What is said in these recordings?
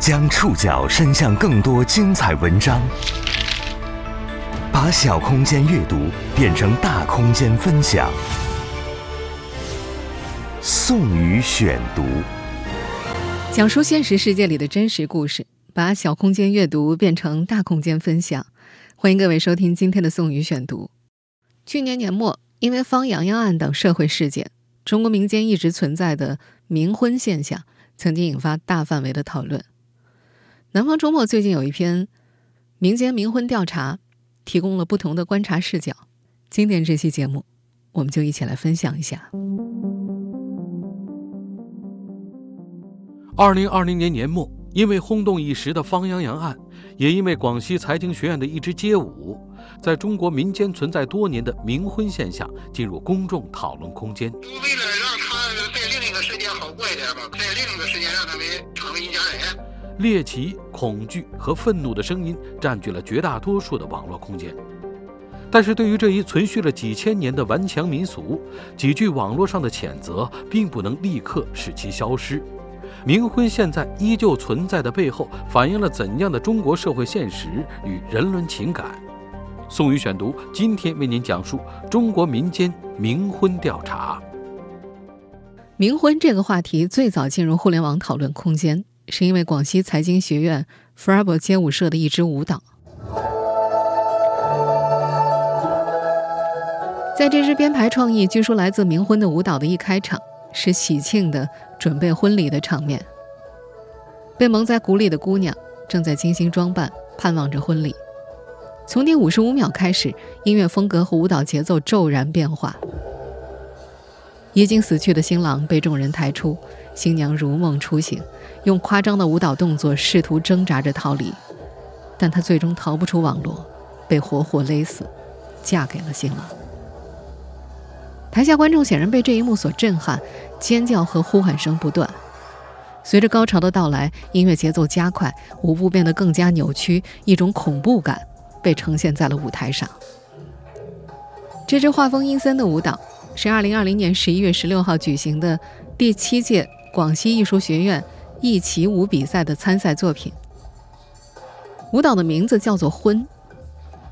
将触角伸向更多精彩文章，把小空间阅读变成大空间分享。宋宇选读，讲述现实世界里的真实故事，把小空间阅读变成大空间分享。欢迎各位收听今天的宋宇选读。去年年末，因为方洋洋案等社会事件，中国民间一直存在的冥婚现象，曾经引发大范围的讨论。南方周末最近有一篇民间冥婚调查，提供了不同的观察视角。今天这期节目，我们就一起来分享一下。二零二零年年末，因为轰动一时的方洋洋案，也因为广西财经学院的一支街舞，在中国民间存在多年的冥婚现象进入公众讨论空间。为了让他在另一个世界好过一点吧，在另一个世界让他们成为一家人。猎奇、恐惧和愤怒的声音占据了绝大多数的网络空间，但是对于这一存续了几千年的顽强民俗，几句网络上的谴责并不能立刻使其消失。冥婚现在依旧存在的背后，反映了怎样的中国社会现实与人伦情感？宋宇选读今天为您讲述中国民间冥婚调查。冥婚这个话题最早进入互联网讨论空间。是因为广西财经学院 f r a b 街舞社的一支舞蹈，在这支编排创意据说来自冥婚的舞蹈的一开场，是喜庆的准备婚礼的场面。被蒙在鼓里的姑娘正在精心装扮，盼望着婚礼。从第五十五秒开始，音乐风格和舞蹈节奏骤然变化。已经死去的新郎被众人抬出，新娘如梦初醒。用夸张的舞蹈动作试图挣扎着逃离，但她最终逃不出网络，被活活勒死，嫁给了新郎。台下观众显然被这一幕所震撼，尖叫和呼喊声不断。随着高潮的到来，音乐节奏加快，舞步变得更加扭曲，一种恐怖感被呈现在了舞台上。这支画风阴森的舞蹈是2020年11月16号举行的第七届广西艺术学院。一起舞比赛的参赛作品，舞蹈的名字叫做“昏”。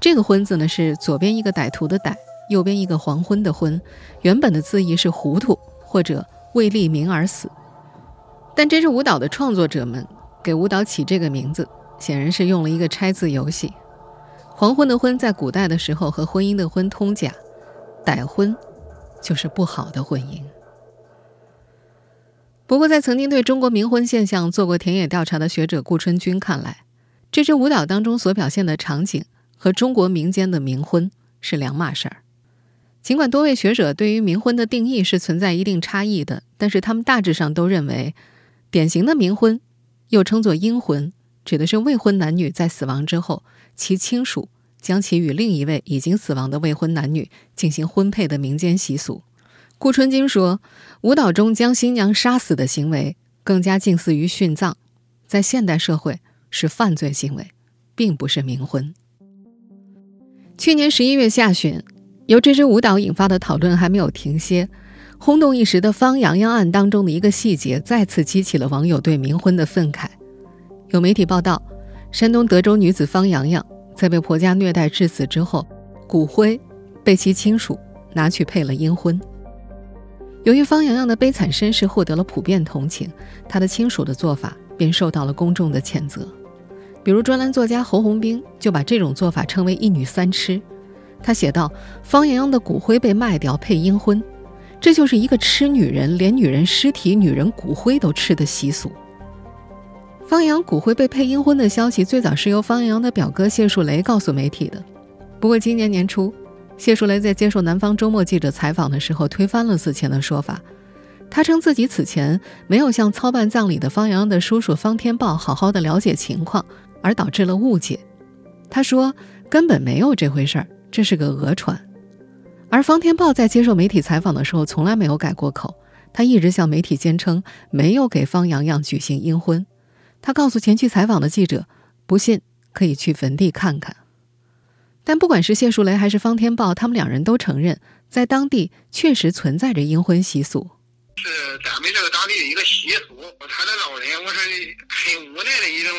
这个“昏”字呢，是左边一个歹徒的“歹”，右边一个黄昏的“昏”。原本的字义是糊涂或者为利名而死。但这支舞蹈的创作者们给舞蹈起这个名字，显然是用了一个拆字游戏。黄昏的“昏”在古代的时候和婚姻的“婚”通假，歹婚就是不好的婚姻。不过，在曾经对中国冥婚现象做过田野调查的学者顾春军看来，这支舞蹈当中所表现的场景和中国民间的冥婚是两码事儿。尽管多位学者对于冥婚的定义是存在一定差异的，但是他们大致上都认为，典型的冥婚，又称作阴婚，指的是未婚男女在死亡之后，其亲属将其与另一位已经死亡的未婚男女进行婚配的民间习俗。顾春金说：“舞蹈中将新娘杀死的行为更加近似于殉葬，在现代社会是犯罪行为，并不是冥婚。”去年十一月下旬，由这支舞蹈引发的讨论还没有停歇，轰动一时的方洋洋案当中的一个细节再次激起了网友对冥婚的愤慨。有媒体报道，山东德州女子方洋洋在被婆家虐待致死之后，骨灰被其亲属拿去配了阴婚。由于方洋洋的悲惨身世获得了普遍同情，他的亲属的做法便受到了公众的谴责。比如专栏作家侯红兵就把这种做法称为“一女三吃”。他写道：“方洋洋的骨灰被卖掉配阴婚，这就是一个吃女人、连女人尸体、女人骨灰都吃的习俗。”方洋骨灰被配阴婚的消息最早是由方洋洋的表哥谢树雷告诉媒体的，不过今年年初。谢树雷在接受南方周末记者采访的时候，推翻了此前的说法。他称自己此前没有向操办葬礼的方洋的叔叔方天豹好好的了解情况，而导致了误解。他说根本没有这回事儿，这是个讹传。而方天豹在接受媒体采访的时候，从来没有改过口，他一直向媒体坚称没有给方洋洋举行阴婚。他告诉前去采访的记者，不信可以去坟地看看。但不管是谢树雷还是方天豹，他们两人都承认，在当地确实存在着阴婚习俗。是咱们这个当地的一个习俗。他的老人，我是很无奈的一种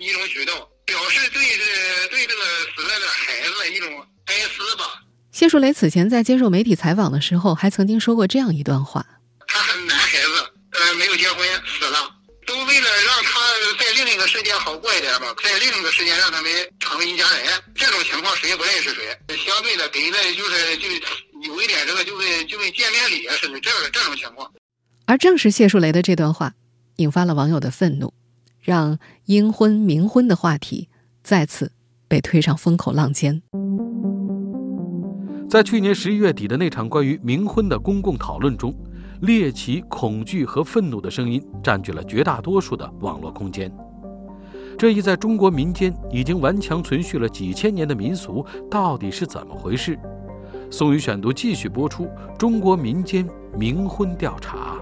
一种举动，表示对这对这个死了的孩子的一种哀思吧。谢树雷此前在接受媒体采访的时候，还曾经说过这样一段话：他男孩子，呃，没有结婚死了，都为了让他在另一个世界好过一点吧，在另一个世界让他们成为一家人。这种情况谁也不认识谁，相对的给的就是就有一点这个就跟就跟见面礼啊似的，这这种情况。而正是谢树雷的这段话，引发了网友的愤怒，让阴婚冥婚的话题再次被推上风口浪尖。在去年十一月底的那场关于冥婚的公共讨论中，猎奇、恐惧和愤怒的声音占据了绝大多数的网络空间。这一在中国民间已经顽强存续了几千年的民俗，到底是怎么回事？宋宇选读继续播出：中国民间冥婚调查。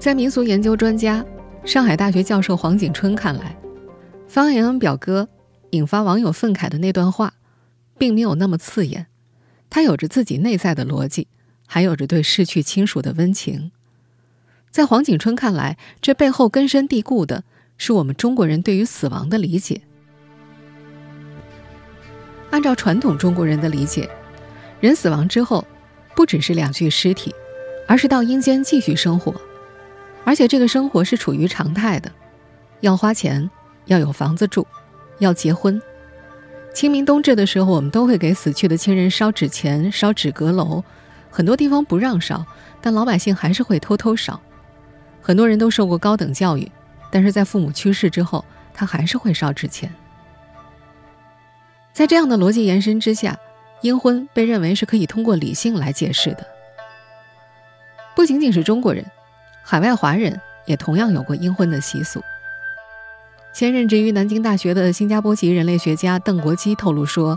在民俗研究专家、上海大学教授黄景春看来，方言恩表哥引发网友愤慨的那段话，并没有那么刺眼，他有着自己内在的逻辑，还有着对逝去亲属的温情。在黄景春看来，这背后根深蒂固的是我们中国人对于死亡的理解。按照传统中国人的理解，人死亡之后，不只是两具尸体，而是到阴间继续生活。而且这个生活是处于常态的，要花钱，要有房子住，要结婚。清明冬至的时候，我们都会给死去的亲人烧纸钱、烧纸阁楼。很多地方不让烧，但老百姓还是会偷偷烧。很多人都受过高等教育，但是在父母去世之后，他还是会烧纸钱。在这样的逻辑延伸之下，阴婚被认为是可以通过理性来解释的。不仅仅是中国人。海外华人也同样有过阴婚的习俗。现任职于南京大学的新加坡籍人类学家邓国基透露说，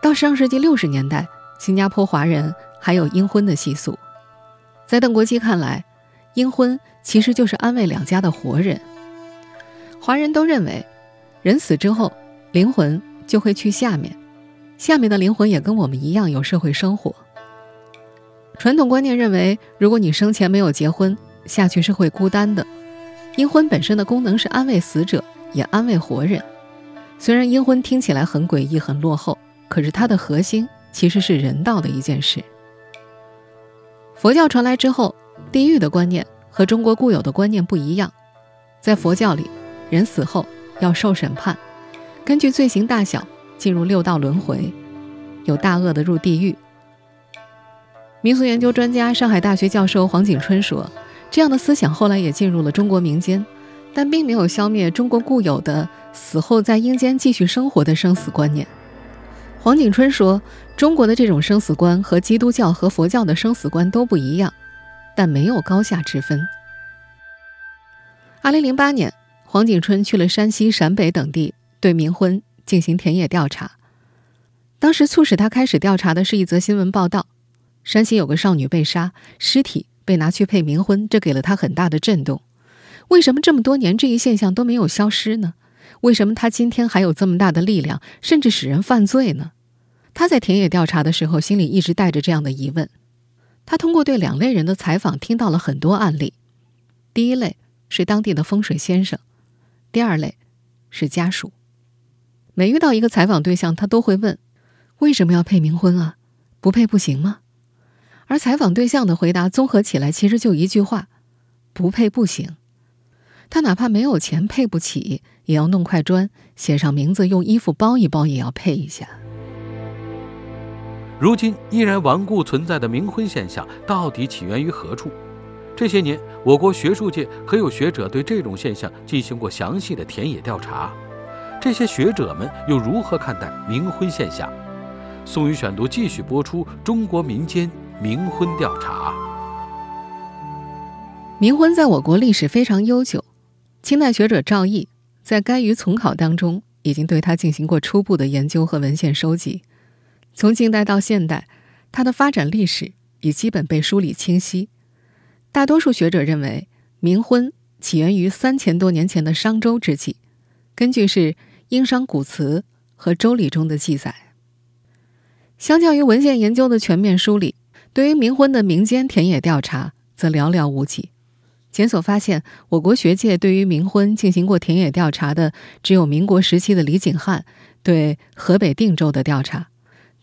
到上世纪六十年代，新加坡华人还有阴婚的习俗。在邓国基看来，阴婚其实就是安慰两家的活人。华人都认为，人死之后，灵魂就会去下面，下面的灵魂也跟我们一样有社会生活。传统观念认为，如果你生前没有结婚，下去是会孤单的。阴婚本身的功能是安慰死者，也安慰活人。虽然阴婚听起来很诡异、很落后，可是它的核心其实是人道的一件事。佛教传来之后，地狱的观念和中国固有的观念不一样。在佛教里，人死后要受审判，根据罪行大小进入六道轮回，有大恶的入地狱。民俗研究专家、上海大学教授黄景春说。这样的思想后来也进入了中国民间，但并没有消灭中国固有的死后在阴间继续生活的生死观念。黄景春说：“中国的这种生死观和基督教和佛教的生死观都不一样，但没有高下之分。”二零零八年，黄景春去了山西、陕北等地对冥婚进行田野调查。当时促使他开始调查的是一则新闻报道：山西有个少女被杀，尸体。被拿去配冥婚，这给了他很大的震动。为什么这么多年这一现象都没有消失呢？为什么他今天还有这么大的力量，甚至使人犯罪呢？他在田野调查的时候，心里一直带着这样的疑问。他通过对两类人的采访，听到了很多案例。第一类是当地的风水先生，第二类是家属。每遇到一个采访对象，他都会问：为什么要配冥婚啊？不配不行吗？而采访对象的回答综合起来，其实就一句话：不配不行。他哪怕没有钱配不起，也要弄块砖写上名字，用衣服包一包，也要配一下。如今依然顽固存在的冥婚现象，到底起源于何处？这些年，我国学术界可有学者对这种现象进行过详细的田野调查。这些学者们又如何看待冥婚现象？宋宇选读继续播出：中国民间。冥婚调查。冥婚在我国历史非常悠久，清代学者赵翼在《该于丛考》当中已经对它进行过初步的研究和文献收集。从近代到现代，它的发展历史已基本被梳理清晰。大多数学者认为，冥婚起源于三千多年前的商周之际，根据是《殷商古辞》和《周礼》中的记载。相较于文献研究的全面梳理。对于冥婚的民间田野调查则寥寥无几。检索发现，我国学界对于冥婚进行过田野调查的，只有民国时期的李景汉对河北定州的调查，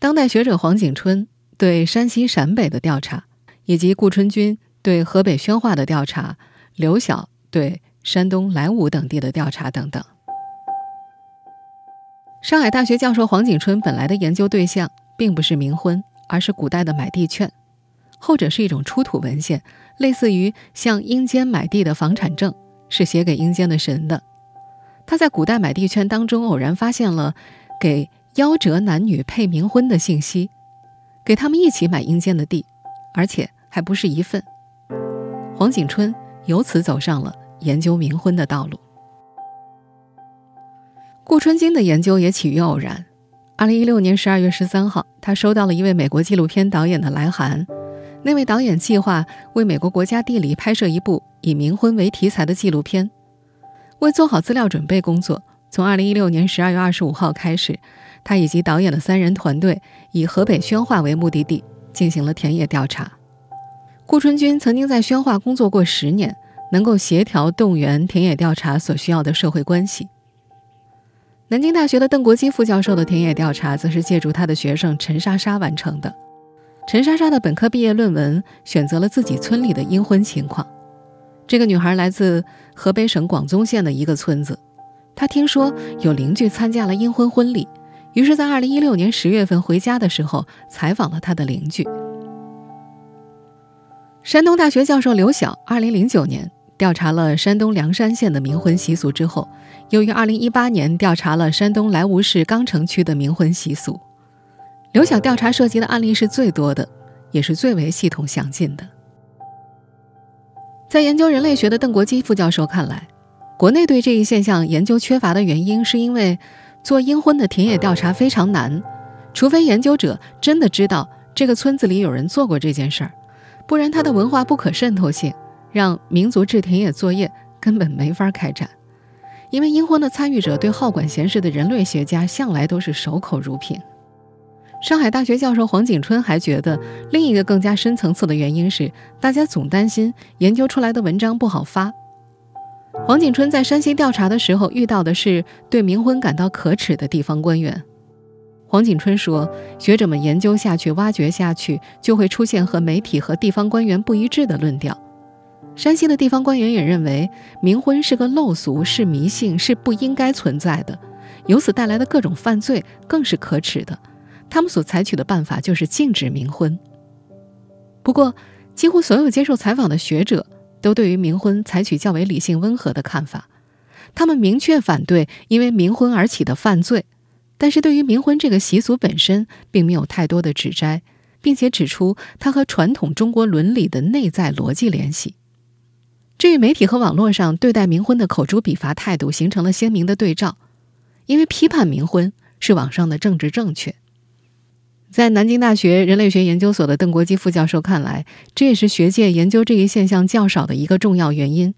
当代学者黄景春对山西陕北的调查，以及顾春军对河北宣化的调查，刘晓对山东莱芜等地的调查等等。上海大学教授黄景春本来的研究对象并不是冥婚，而是古代的买地券。后者是一种出土文献，类似于向阴间买地的房产证，是写给阴间的神的。他在古代买地券当中偶然发现了给夭折男女配冥婚的信息，给他们一起买阴间的地，而且还不是一份。黄景春由此走上了研究冥婚的道路。顾春金的研究也起于偶然。二零一六年十二月十三号，他收到了一位美国纪录片导演的来函。那位导演计划为美国国家地理拍摄一部以冥婚为题材的纪录片。为做好资料准备工作，从2016年12月25号开始，他以及导演的三人团队以河北宣化为目的地进行了田野调查。顾春军曾经在宣化工作过十年，能够协调动员田野调查所需要的社会关系。南京大学的邓国基副教授的田野调查，则是借助他的学生陈莎莎完成的。陈莎莎的本科毕业论文选择了自己村里的阴婚情况。这个女孩来自河北省广宗县的一个村子，她听说有邻居参加了阴婚婚礼，于是，在二零一六年十月份回家的时候采访了他的邻居。山东大学教授刘晓二零零九年调查了山东梁山县的冥婚习俗之后，又于二零一八年调查了山东莱芜市钢城区的冥婚习俗。刘晓调查涉及的案例是最多的，也是最为系统详尽的。在研究人类学的邓国基副教授看来，国内对这一现象研究缺乏的原因，是因为做阴婚的田野调查非常难，除非研究者真的知道这个村子里有人做过这件事儿，不然它的文化不可渗透性让民族志田野作业根本没法开展。因为阴婚的参与者对好管闲事的人类学家向来都是守口如瓶。上海大学教授黄景春还觉得，另一个更加深层次的原因是，大家总担心研究出来的文章不好发。黄景春在山西调查的时候，遇到的是对冥婚感到可耻的地方官员。黄景春说，学者们研究下去、挖掘下去，就会出现和媒体和地方官员不一致的论调。山西的地方官员也认为，冥婚是个陋俗，是迷信，是不应该存在的，由此带来的各种犯罪更是可耻的。他们所采取的办法就是禁止冥婚。不过，几乎所有接受采访的学者都对于冥婚采取较为理性温和的看法。他们明确反对因为冥婚而起的犯罪，但是对于冥婚这个习俗本身，并没有太多的指摘，并且指出它和传统中国伦理的内在逻辑联系。这与媒体和网络上对待冥婚的口诛笔伐态度形成了鲜明的对照。因为批判冥婚是网上的政治正确。在南京大学人类学研究所的邓国基副教授看来，这也是学界研究这一现象较少的一个重要原因。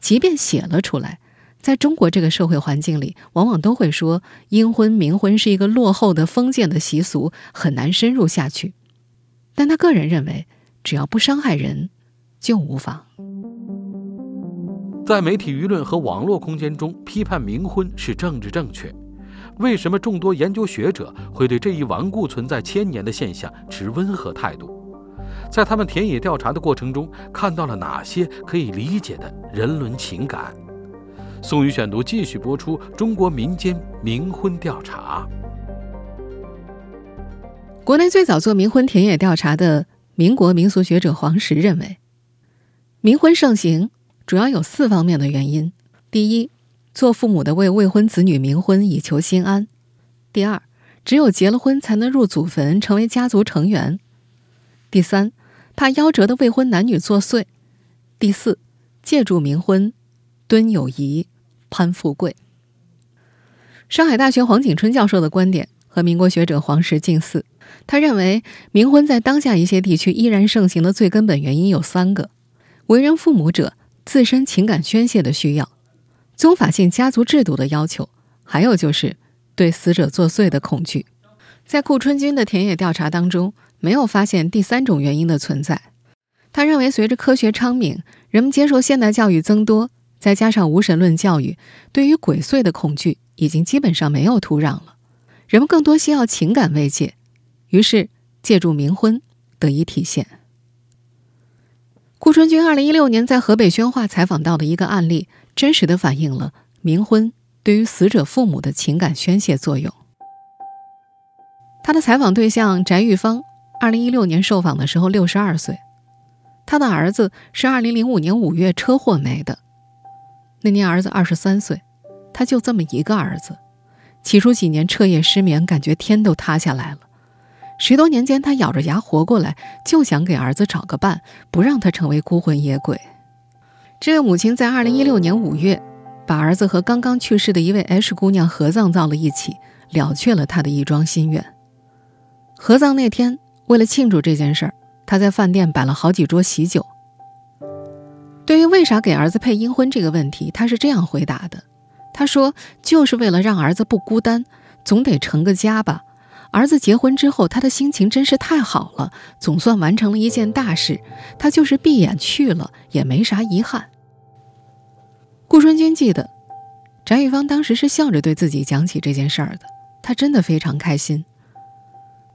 即便写了出来，在中国这个社会环境里，往往都会说阴婚、冥婚是一个落后的封建的习俗，很难深入下去。但他个人认为，只要不伤害人，就无妨。在媒体舆论和网络空间中，批判冥婚是政治正确。为什么众多研究学者会对这一顽固存在千年的现象持温和态度？在他们田野调查的过程中，看到了哪些可以理解的人伦情感？宋宇选读继续播出：中国民间冥婚调查。国内最早做冥婚田野调查的民国民俗学者黄石认为，冥婚盛行主要有四方面的原因：第一，做父母的为未婚子女冥婚以求心安。第二，只有结了婚才能入祖坟成为家族成员。第三，怕夭折的未婚男女作祟。第四，借助冥婚敦友谊、攀富贵。上海大学黄景春教授的观点和民国学者黄石近似，他认为冥婚在当下一些地区依然盛行的最根本原因有三个：为人父母者自身情感宣泄的需要。宗法性家族制度的要求，还有就是对死者作祟的恐惧。在顾春军的田野调查当中，没有发现第三种原因的存在。他认为，随着科学昌明，人们接受现代教育增多，再加上无神论教育，对于鬼祟的恐惧已经基本上没有土壤了。人们更多需要情感慰藉，于是借助冥婚得以体现。顾春军二零一六年在河北宣化采访到的一个案例，真实的反映了冥婚对于死者父母的情感宣泄作用。他的采访对象翟玉芳，二零一六年受访的时候六十二岁，他的儿子是二零零五年五月车祸没的，那年儿子二十三岁，他就这么一个儿子，起初几年彻夜失眠，感觉天都塌下来了。十多年间，他咬着牙活过来，就想给儿子找个伴，不让他成为孤魂野鬼。这位母亲在二零一六年五月，把儿子和刚刚去世的一位 H 姑娘合葬到了一起，了却了他的一桩心愿。合葬那天，为了庆祝这件事儿，他在饭店摆了好几桌喜酒。对于为啥给儿子配阴婚这个问题，他是这样回答的：“他说，就是为了让儿子不孤单，总得成个家吧。儿子结婚之后，他的心情真是太好了，总算完成了一件大事。他就是闭眼去了，也没啥遗憾。”顾春军记得，翟玉芳当时是笑着对自己讲起这件事儿的，她真的非常开心。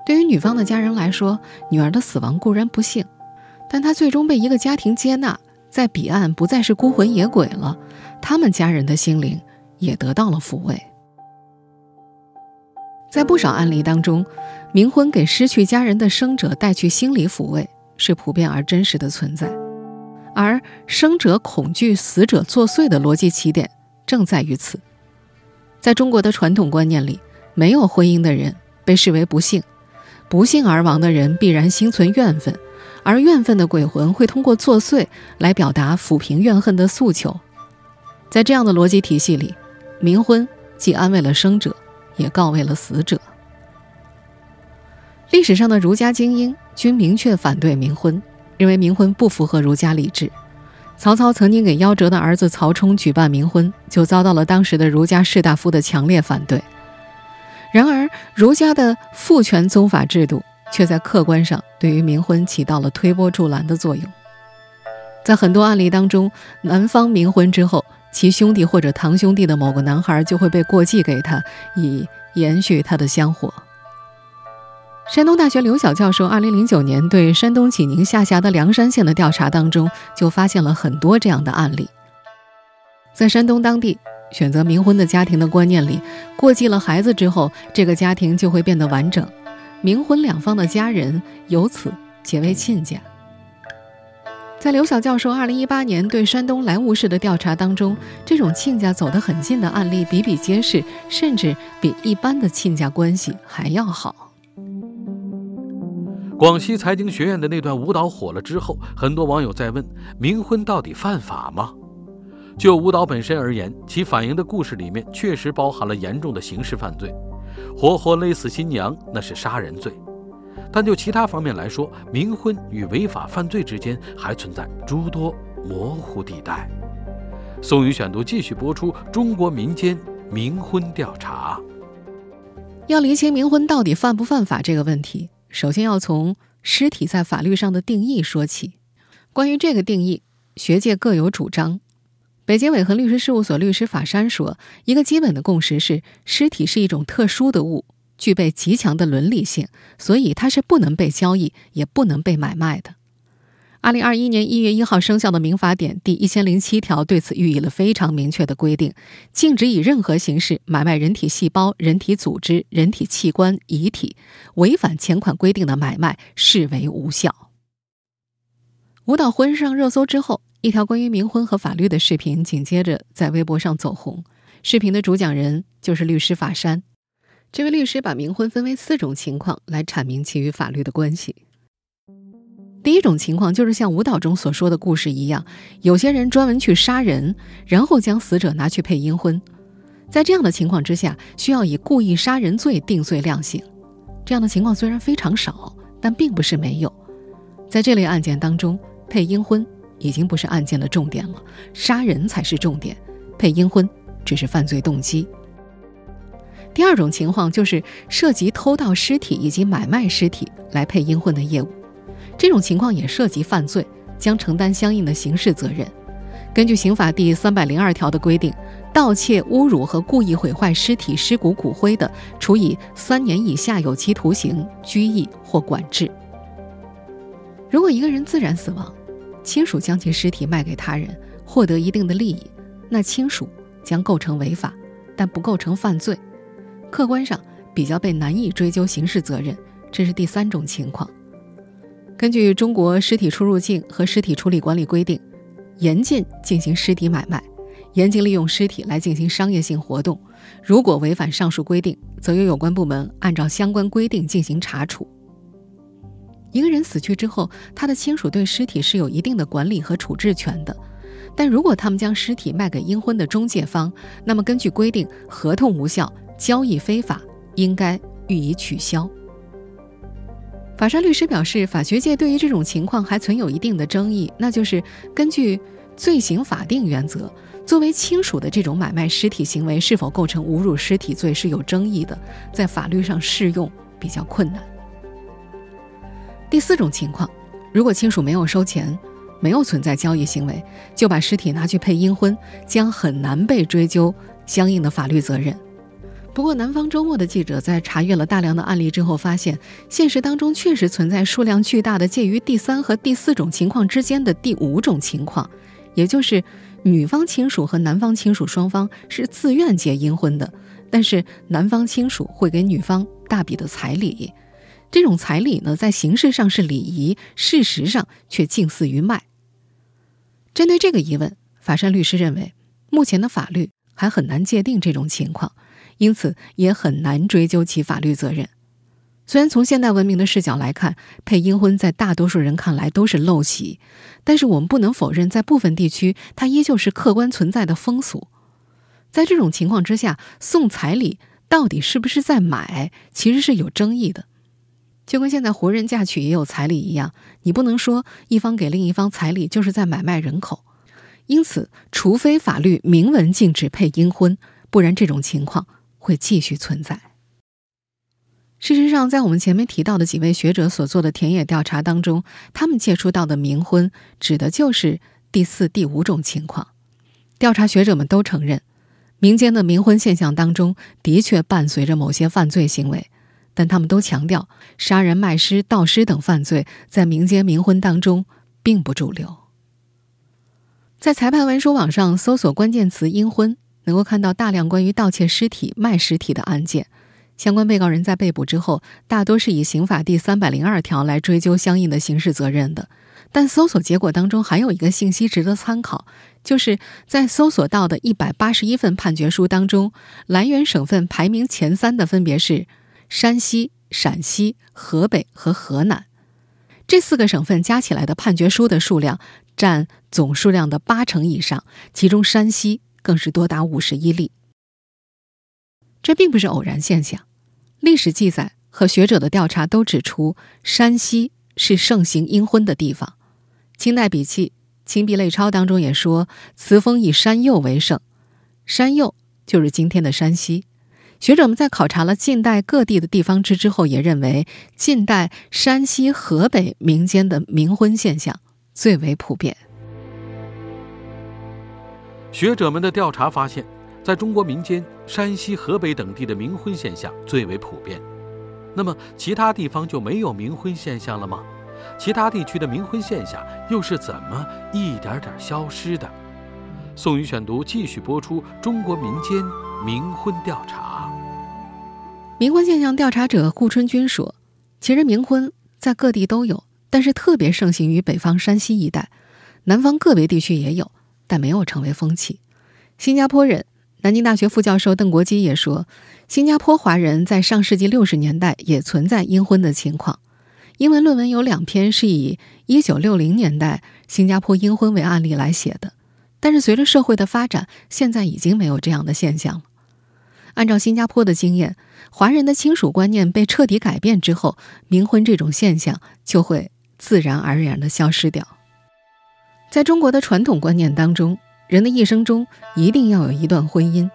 对于女方的家人来说，女儿的死亡固然不幸，但她最终被一个家庭接纳，在彼岸不再是孤魂野鬼了，他们家人的心灵也得到了抚慰。在不少案例当中，冥婚给失去家人的生者带去心理抚慰，是普遍而真实的存在。而生者恐惧死者作祟的逻辑起点正在于此。在中国的传统观念里，没有婚姻的人被视为不幸。不幸而亡的人必然心存怨愤，而怨愤的鬼魂会通过作祟来表达抚平怨恨的诉求。在这样的逻辑体系里，冥婚既安慰了生者，也告慰了死者。历史上的儒家精英均明确反对冥婚，认为冥婚不符合儒家礼制。曹操曾经给夭折的儿子曹冲举办冥婚，就遭到了当时的儒家士大夫的强烈反对。然而，儒家的父权宗法制度却在客观上对于冥婚起到了推波助澜的作用。在很多案例当中，男方冥婚之后，其兄弟或者堂兄弟的某个男孩就会被过继给他，以延续他的香火。山东大学刘晓教授2009年对山东济宁下辖的梁山县的调查当中，就发现了很多这样的案例。在山东当地。选择冥婚的家庭的观念里，过继了孩子之后，这个家庭就会变得完整，冥婚两方的家人由此结为亲家。在刘晓教授2018年对山东莱芜市的调查当中，这种亲家走得很近的案例比比皆是，甚至比一般的亲家关系还要好。广西财经学院的那段舞蹈火了之后，很多网友在问：冥婚到底犯法吗？就舞蹈本身而言，其反映的故事里面确实包含了严重的刑事犯罪，活活勒死新娘那是杀人罪。但就其他方面来说，冥婚与违法犯罪之间还存在诸多模糊地带。宋宇选读继续播出中国民间冥婚调查。要厘清冥婚到底犯不犯法这个问题，首先要从尸体在法律上的定义说起。关于这个定义，学界各有主张。北京伟恒律师事务所律师法山说：“一个基本的共识是，尸体是一种特殊的物，具备极强的伦理性，所以它是不能被交易，也不能被买卖的。”二零二一年一月一号生效的《民法典》第一千零七条对此予以了非常明确的规定，禁止以任何形式买卖人体细胞、人体组织、人体器官、遗体，违反前款规定的买卖视为无效。舞蹈婚上热搜之后。一条关于冥婚和法律的视频紧接着在微博上走红。视频的主讲人就是律师法山。这位律师把冥婚分为四种情况来阐明其与法律的关系。第一种情况就是像舞蹈中所说的故事一样，有些人专门去杀人，然后将死者拿去配阴婚。在这样的情况之下，需要以故意杀人罪定罪量刑。这样的情况虽然非常少，但并不是没有。在这类案件当中，配阴婚。已经不是案件的重点了，杀人才是重点，配阴婚只是犯罪动机。第二种情况就是涉及偷盗尸体以及买卖尸体来配阴婚的业务，这种情况也涉及犯罪，将承担相应的刑事责任。根据刑法第三百零二条的规定，盗窃、侮辱和故意毁坏尸体尸骨骨灰的，处以三年以下有期徒刑、拘役或管制。如果一个人自然死亡，亲属将其尸体卖给他人，获得一定的利益，那亲属将构成违法，但不构成犯罪，客观上比较被难以追究刑事责任。这是第三种情况。根据中国尸体出入境和尸体处理管理规定。严禁进行尸体买卖，严禁利用尸体来进行商业性活动。如果违反上述规定，则由有关部门按照相关规定进行查处。一个人死去之后，他的亲属对尸体是有一定的管理和处置权的。但如果他们将尸体卖给阴婚的中介方，那么根据规定，合同无效，交易非法，应该予以取消。法山律师表示，法学界对于这种情况还存有一定的争议，那就是根据罪刑法定原则，作为亲属的这种买卖尸体行为是否构成侮辱尸体罪是有争议的，在法律上适用比较困难。第四种情况，如果亲属没有收钱，没有存在交易行为，就把尸体拿去配阴婚，将很难被追究相应的法律责任。不过，南方周末的记者在查阅了大量的案例之后，发现现实当中确实存在数量巨大的介于第三和第四种情况之间的第五种情况，也就是女方亲属和男方亲属双方是自愿结阴婚的，但是男方亲属会给女方大笔的彩礼，这种彩礼呢，在形式上是礼仪，事实上却近似于卖。针对这个疑问，法山律师认为，目前的法律还很难界定这种情况。因此，也很难追究其法律责任。虽然从现代文明的视角来看，配阴婚在大多数人看来都是陋习，但是我们不能否认，在部分地区，它依旧是客观存在的风俗。在这种情况之下，送彩礼到底是不是在买，其实是有争议的。就跟现在活人嫁娶也有彩礼一样，你不能说一方给另一方彩礼就是在买卖人口。因此，除非法律明文禁止配阴婚，不然这种情况。会继续存在。事实上，在我们前面提到的几位学者所做的田野调查当中，他们接触到的冥婚指的就是第四、第五种情况。调查学者们都承认，民间的冥婚现象当中的确伴随着某些犯罪行为，但他们都强调，杀人、卖尸、盗尸等犯罪在民间冥婚当中并不主流。在裁判文书网上搜索关键词“阴婚”。能够看到大量关于盗窃尸体、卖尸体的案件，相关被告人在被捕之后，大多是以刑法第三百零二条来追究相应的刑事责任的。但搜索结果当中还有一个信息值得参考，就是在搜索到的一百八十一份判决书当中，来源省份排名前三的分别是山西、陕西、河北和河南，这四个省份加起来的判决书的数量占总数量的八成以上，其中山西。更是多达五十一例，这并不是偶然现象。历史记载和学者的调查都指出，山西是盛行阴婚的地方。清代笔记《清壁类钞》当中也说，词风以山右为盛，山右就是今天的山西。学者们在考察了近代各地的地方志之后，也认为近代山西、河北民间的冥婚现象最为普遍。学者们的调查发现，在中国民间，山西、河北等地的冥婚现象最为普遍。那么，其他地方就没有冥婚现象了吗？其他地区的冥婚现象又是怎么一点点消失的？宋宇选读继续播出：中国民间冥婚调查。冥婚现象调查者顾春军说：“其实冥婚在各地都有，但是特别盛行于北方山西一带，南方个别地区也有。”但没有成为风气。新加坡人、南京大学副教授邓国基也说，新加坡华人在上世纪六十年代也存在阴婚的情况。英文论文有两篇是以一九六零年代新加坡阴婚为案例来写的，但是随着社会的发展，现在已经没有这样的现象了。按照新加坡的经验，华人的亲属观念被彻底改变之后，冥婚这种现象就会自然而然的消失掉。在中国的传统观念当中，人的一生中一定要有一段婚姻，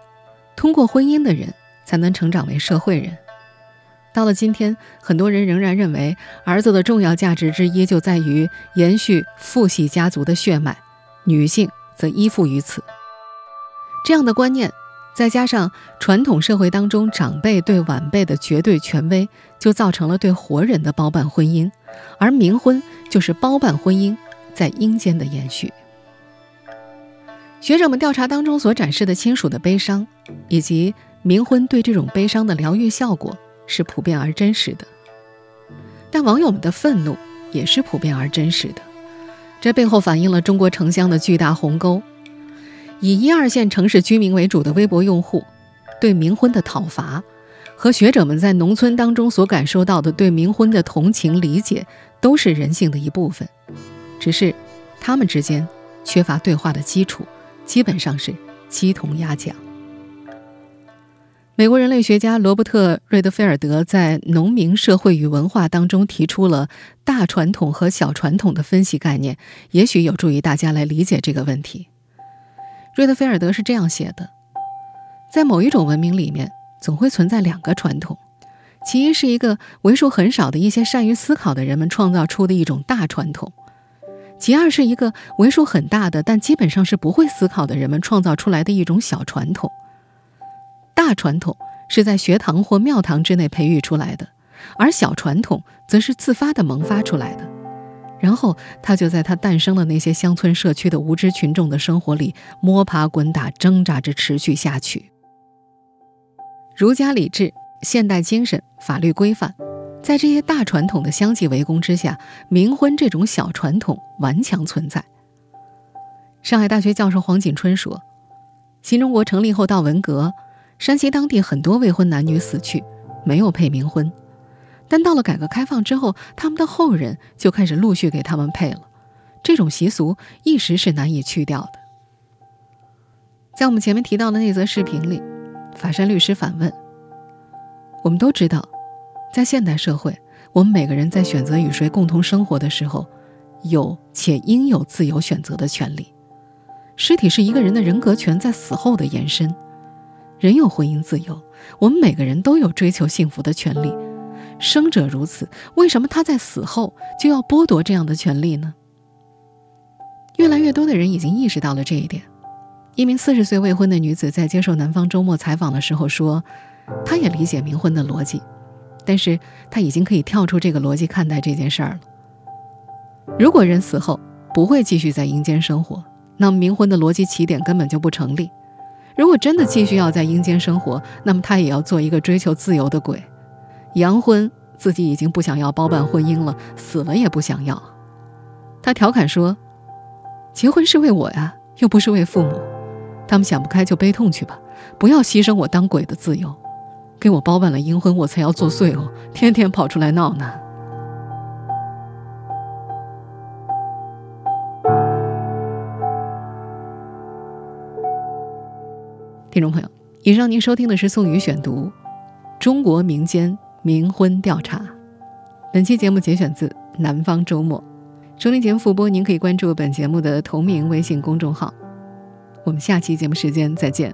通过婚姻的人才能成长为社会人。到了今天，很多人仍然认为儿子的重要价值之一就在于延续父系家族的血脉，女性则依附于此。这样的观念，再加上传统社会当中长辈对晚辈的绝对权威，就造成了对活人的包办婚姻，而冥婚就是包办婚姻在阴间的延续。学者们调查当中所展示的亲属的悲伤，以及冥婚对这种悲伤的疗愈效果。是普遍而真实的，但网友们的愤怒也是普遍而真实的。这背后反映了中国城乡的巨大鸿沟。以一二线城市居民为主的微博用户对冥婚的讨伐，和学者们在农村当中所感受到的对冥婚的同情理解，都是人性的一部分。只是他们之间缺乏对话的基础，基本上是鸡同鸭讲。美国人类学家罗伯特·瑞德菲尔德在《农民社会与文化》当中提出了“大传统”和“小传统”的分析概念，也许有助于大家来理解这个问题。瑞德菲尔德是这样写的：在某一种文明里面，总会存在两个传统，其一是一个为数很少的一些善于思考的人们创造出的一种大传统，其二是一个为数很大的但基本上是不会思考的人们创造出来的一种小传统。大传统是在学堂或庙堂之内培育出来的，而小传统则是自发的萌发出来的。然后，它就在它诞生的那些乡村社区的无知群众的生活里摸爬滚打、挣扎着持续下去。儒家礼制、现代精神、法律规范，在这些大传统的相继围攻之下，冥婚这种小传统顽强存在。上海大学教授黄锦春说：“新中国成立后到文革。”山西当地很多未婚男女死去，没有配冥婚，但到了改革开放之后，他们的后人就开始陆续给他们配了。这种习俗一时是难以去掉的。在我们前面提到的那则视频里，法山律师反问：我们都知道，在现代社会，我们每个人在选择与谁共同生活的时候，有且应有自由选择的权利。尸体是一个人的人格权在死后的延伸。人有婚姻自由，我们每个人都有追求幸福的权利。生者如此，为什么他在死后就要剥夺这样的权利呢？越来越多的人已经意识到了这一点。一名四十岁未婚的女子在接受《南方周末》采访的时候说：“她也理解冥婚的逻辑，但是他已经可以跳出这个逻辑看待这件事儿了。如果人死后不会继续在阴间生活，那么冥婚的逻辑起点根本就不成立。”如果真的继续要在阴间生活，那么他也要做一个追求自由的鬼。阳婚自己已经不想要包办婚姻了，死了也不想要。他调侃说：“结婚是为我呀，又不是为父母。他们想不开就悲痛去吧，不要牺牲我当鬼的自由。给我包办了阴婚，我才要作祟哦，天天跑出来闹呢。”听众朋友，以上您收听的是宋宇选读《中国民间冥婚调查》。本期节目节选自《南方周末》。收听节目复播，您可以关注本节目的同名微信公众号。我们下期节目时间再见。